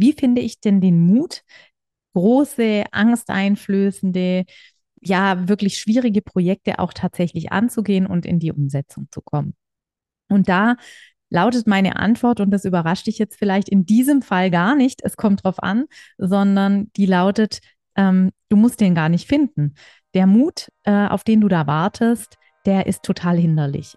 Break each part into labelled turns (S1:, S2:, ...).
S1: wie finde ich denn den Mut, große, angsteinflößende, ja, wirklich schwierige Projekte auch tatsächlich anzugehen und in die Umsetzung zu kommen. Und da lautet meine Antwort, und das überrascht dich jetzt vielleicht in diesem Fall gar nicht, es kommt drauf an, sondern die lautet, ähm, du musst den gar nicht finden. Der Mut, äh, auf den du da wartest, der ist total hinderlich.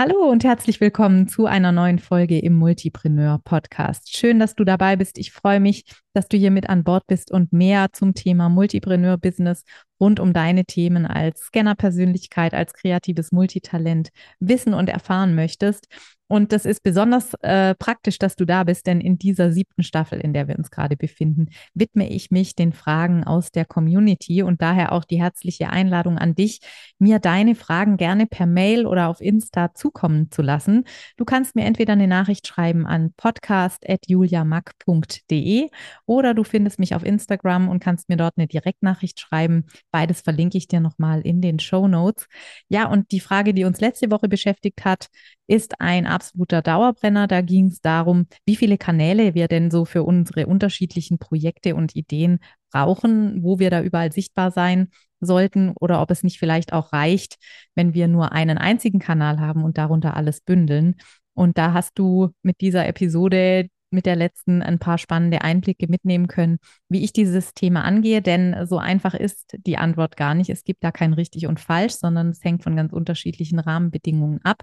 S1: Hallo und herzlich willkommen zu einer neuen Folge im Multipreneur Podcast. Schön, dass du dabei bist. Ich freue mich, dass du hier mit an Bord bist und mehr zum Thema Multipreneur Business rund um deine Themen als Scanner-Persönlichkeit, als kreatives Multitalent wissen und erfahren möchtest. Und das ist besonders äh, praktisch, dass du da bist, denn in dieser siebten Staffel, in der wir uns gerade befinden, widme ich mich den Fragen aus der Community und daher auch die herzliche Einladung an dich, mir deine Fragen gerne per Mail oder auf Insta zukommen zu lassen. Du kannst mir entweder eine Nachricht schreiben an podcast.juliamack.de oder du findest mich auf Instagram und kannst mir dort eine Direktnachricht schreiben. Beides verlinke ich dir nochmal in den Show Notes. Ja, und die Frage, die uns letzte Woche beschäftigt hat, ist ein absoluter Dauerbrenner. Da ging es darum, wie viele Kanäle wir denn so für unsere unterschiedlichen Projekte und Ideen brauchen, wo wir da überall sichtbar sein sollten oder ob es nicht vielleicht auch reicht, wenn wir nur einen einzigen Kanal haben und darunter alles bündeln. Und da hast du mit dieser Episode mit der letzten ein paar spannende Einblicke mitnehmen können, wie ich dieses Thema angehe. Denn so einfach ist die Antwort gar nicht. Es gibt da kein richtig und falsch, sondern es hängt von ganz unterschiedlichen Rahmenbedingungen ab.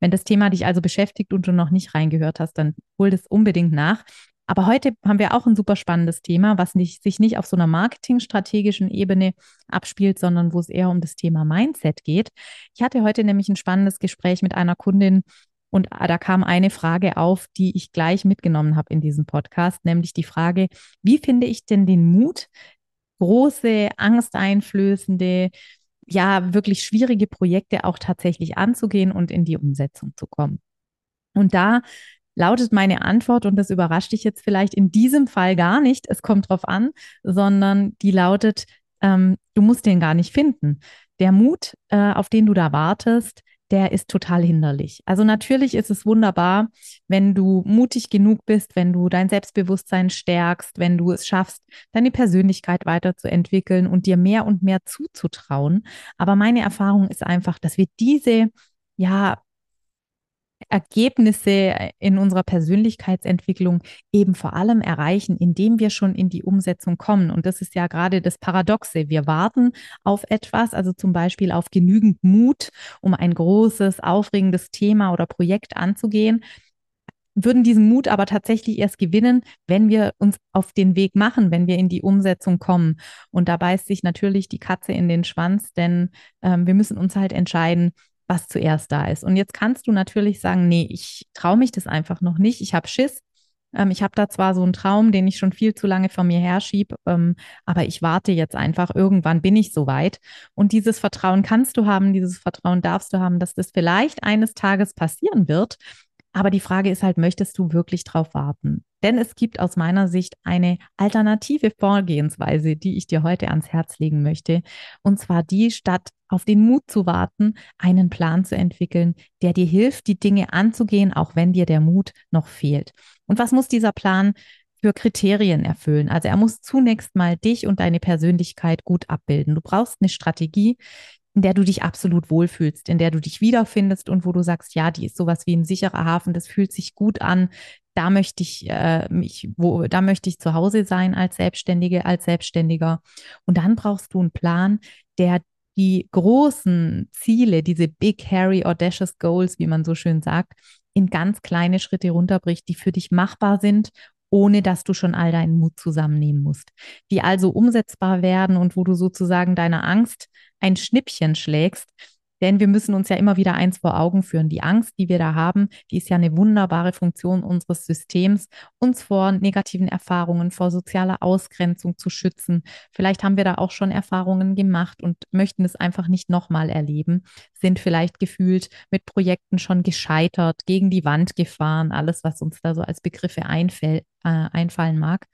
S1: Wenn das Thema dich also beschäftigt und du noch nicht reingehört hast, dann hol das unbedingt nach. Aber heute haben wir auch ein super spannendes Thema, was nicht, sich nicht auf so einer marketingstrategischen Ebene abspielt, sondern wo es eher um das Thema Mindset geht. Ich hatte heute nämlich ein spannendes Gespräch mit einer Kundin, und ah, da kam eine Frage auf, die ich gleich mitgenommen habe in diesem Podcast, nämlich die Frage, wie finde ich denn den Mut, große, angsteinflößende, ja, wirklich schwierige Projekte auch tatsächlich anzugehen und in die Umsetzung zu kommen? Und da lautet meine Antwort, und das überrascht dich jetzt vielleicht in diesem Fall gar nicht, es kommt drauf an, sondern die lautet, ähm, du musst den gar nicht finden. Der Mut, äh, auf den du da wartest, der ist total hinderlich. Also natürlich ist es wunderbar, wenn du mutig genug bist, wenn du dein Selbstbewusstsein stärkst, wenn du es schaffst, deine Persönlichkeit weiterzuentwickeln und dir mehr und mehr zuzutrauen. Aber meine Erfahrung ist einfach, dass wir diese ja Ergebnisse in unserer Persönlichkeitsentwicklung eben vor allem erreichen, indem wir schon in die Umsetzung kommen. Und das ist ja gerade das Paradoxe. Wir warten auf etwas, also zum Beispiel auf genügend Mut, um ein großes, aufregendes Thema oder Projekt anzugehen würden diesen Mut aber tatsächlich erst gewinnen, wenn wir uns auf den Weg machen, wenn wir in die Umsetzung kommen. Und da beißt sich natürlich die Katze in den Schwanz, denn ähm, wir müssen uns halt entscheiden, was zuerst da ist. Und jetzt kannst du natürlich sagen, nee, ich traue mich das einfach noch nicht. Ich habe Schiss. Ähm, ich habe da zwar so einen Traum, den ich schon viel zu lange von mir herschiebe, ähm, aber ich warte jetzt einfach. Irgendwann bin ich soweit. Und dieses Vertrauen kannst du haben, dieses Vertrauen darfst du haben, dass das vielleicht eines Tages passieren wird. Aber die Frage ist halt, möchtest du wirklich drauf warten? Denn es gibt aus meiner Sicht eine alternative Vorgehensweise, die ich dir heute ans Herz legen möchte. Und zwar die, statt auf den Mut zu warten, einen Plan zu entwickeln, der dir hilft, die Dinge anzugehen, auch wenn dir der Mut noch fehlt. Und was muss dieser Plan für Kriterien erfüllen? Also er muss zunächst mal dich und deine Persönlichkeit gut abbilden. Du brauchst eine Strategie, in der du dich absolut wohlfühlst, in der du dich wiederfindest und wo du sagst, ja, die ist sowas wie ein sicherer Hafen, das fühlt sich gut an, da möchte ich äh, mich, wo, da möchte ich zu Hause sein als Selbstständige, als Selbstständiger. Und dann brauchst du einen Plan, der die großen Ziele, diese big, hairy, audacious goals, wie man so schön sagt, in ganz kleine Schritte runterbricht, die für dich machbar sind ohne dass du schon all deinen Mut zusammennehmen musst, die also umsetzbar werden und wo du sozusagen deiner Angst ein Schnippchen schlägst, Denn wir müssen uns ja immer wieder eins vor Augen führen. Die Angst, die wir da haben, die ist ja eine wunderbare Funktion unseres Systems, uns vor negativen Erfahrungen, vor sozialer Ausgrenzung zu schützen. Vielleicht haben wir da auch schon Erfahrungen gemacht und möchten es einfach nicht nochmal erleben, sind vielleicht gefühlt mit Projekten schon gescheitert, gegen die Wand gefahren, alles, was uns da so als Begriffe einfäll, äh, einfallen mag.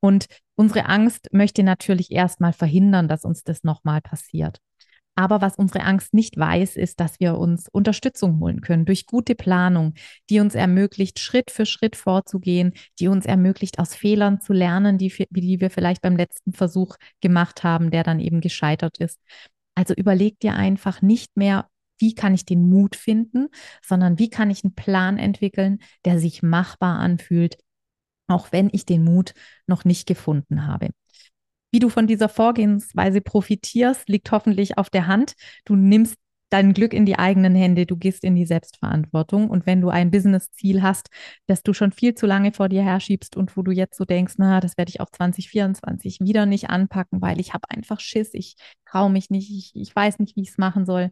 S1: Und unsere Angst möchte natürlich erstmal verhindern, dass uns das nochmal passiert. Aber was unsere Angst nicht weiß, ist, dass wir uns Unterstützung holen können durch gute Planung, die uns ermöglicht, Schritt für Schritt vorzugehen, die uns ermöglicht, aus Fehlern zu lernen, die, die wir vielleicht beim letzten Versuch gemacht haben, der dann eben gescheitert ist. Also überleg dir einfach nicht mehr, wie kann ich den Mut finden, sondern wie kann ich einen Plan entwickeln, der sich machbar anfühlt, auch wenn ich den Mut noch nicht gefunden habe. Wie du von dieser Vorgehensweise profitierst, liegt hoffentlich auf der Hand. Du nimmst dein Glück in die eigenen Hände, du gehst in die Selbstverantwortung. Und wenn du ein Business-Ziel hast, das du schon viel zu lange vor dir herschiebst und wo du jetzt so denkst, na, das werde ich auch 2024 wieder nicht anpacken, weil ich habe einfach Schiss, ich traue mich nicht, ich, ich weiß nicht, wie ich es machen soll.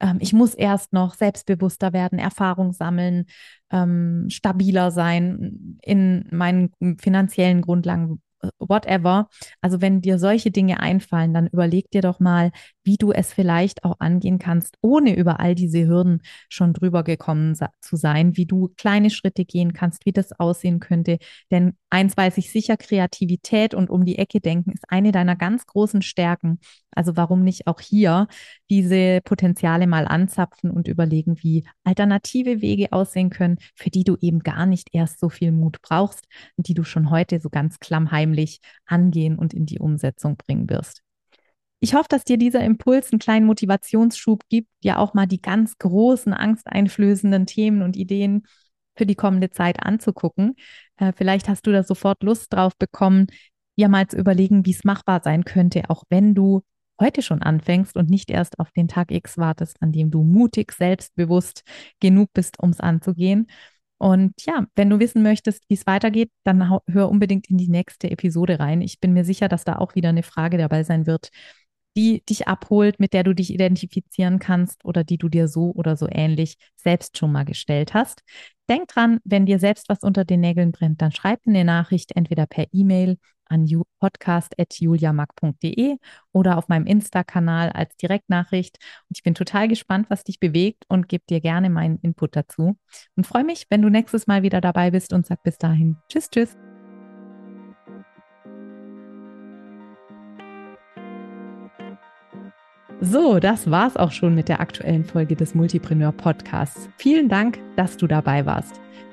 S1: Ähm, ich muss erst noch selbstbewusster werden, Erfahrung sammeln, ähm, stabiler sein in meinen finanziellen Grundlagen, whatever. Also wenn dir solche Dinge einfallen, dann überleg dir doch mal, wie du es vielleicht auch angehen kannst, ohne über all diese Hürden schon drüber gekommen zu sein, wie du kleine Schritte gehen kannst, wie das aussehen könnte. Denn eins weiß ich sicher, Kreativität und um die Ecke denken ist eine deiner ganz großen Stärken. Also warum nicht auch hier diese Potenziale mal anzapfen und überlegen, wie alternative Wege aussehen können, für die du eben gar nicht erst so viel Mut brauchst und die du schon heute so ganz klammheimlich angehen und in die Umsetzung bringen wirst. Ich hoffe, dass dir dieser Impuls einen kleinen Motivationsschub gibt, dir auch mal die ganz großen, angsteinflößenden Themen und Ideen für die kommende Zeit anzugucken. Äh, vielleicht hast du da sofort Lust drauf bekommen, dir mal zu überlegen, wie es machbar sein könnte, auch wenn du heute schon anfängst und nicht erst auf den Tag X wartest, an dem du mutig, selbstbewusst genug bist, um es anzugehen. Und ja, wenn du wissen möchtest, wie es weitergeht, dann hör unbedingt in die nächste Episode rein. Ich bin mir sicher, dass da auch wieder eine Frage dabei sein wird, die dich abholt, mit der du dich identifizieren kannst oder die du dir so oder so ähnlich selbst schon mal gestellt hast. Denk dran, wenn dir selbst was unter den Nägeln brennt, dann schreib eine Nachricht entweder per E-Mail an podcast.juliamag.de oder auf meinem Insta-Kanal als Direktnachricht. Und ich bin total gespannt, was dich bewegt und gebe dir gerne meinen Input dazu. Und freue mich, wenn du nächstes Mal wieder dabei bist und sag bis dahin Tschüss, tschüss. So, das war's auch schon mit der aktuellen Folge des Multipreneur Podcasts. Vielen Dank, dass du dabei warst.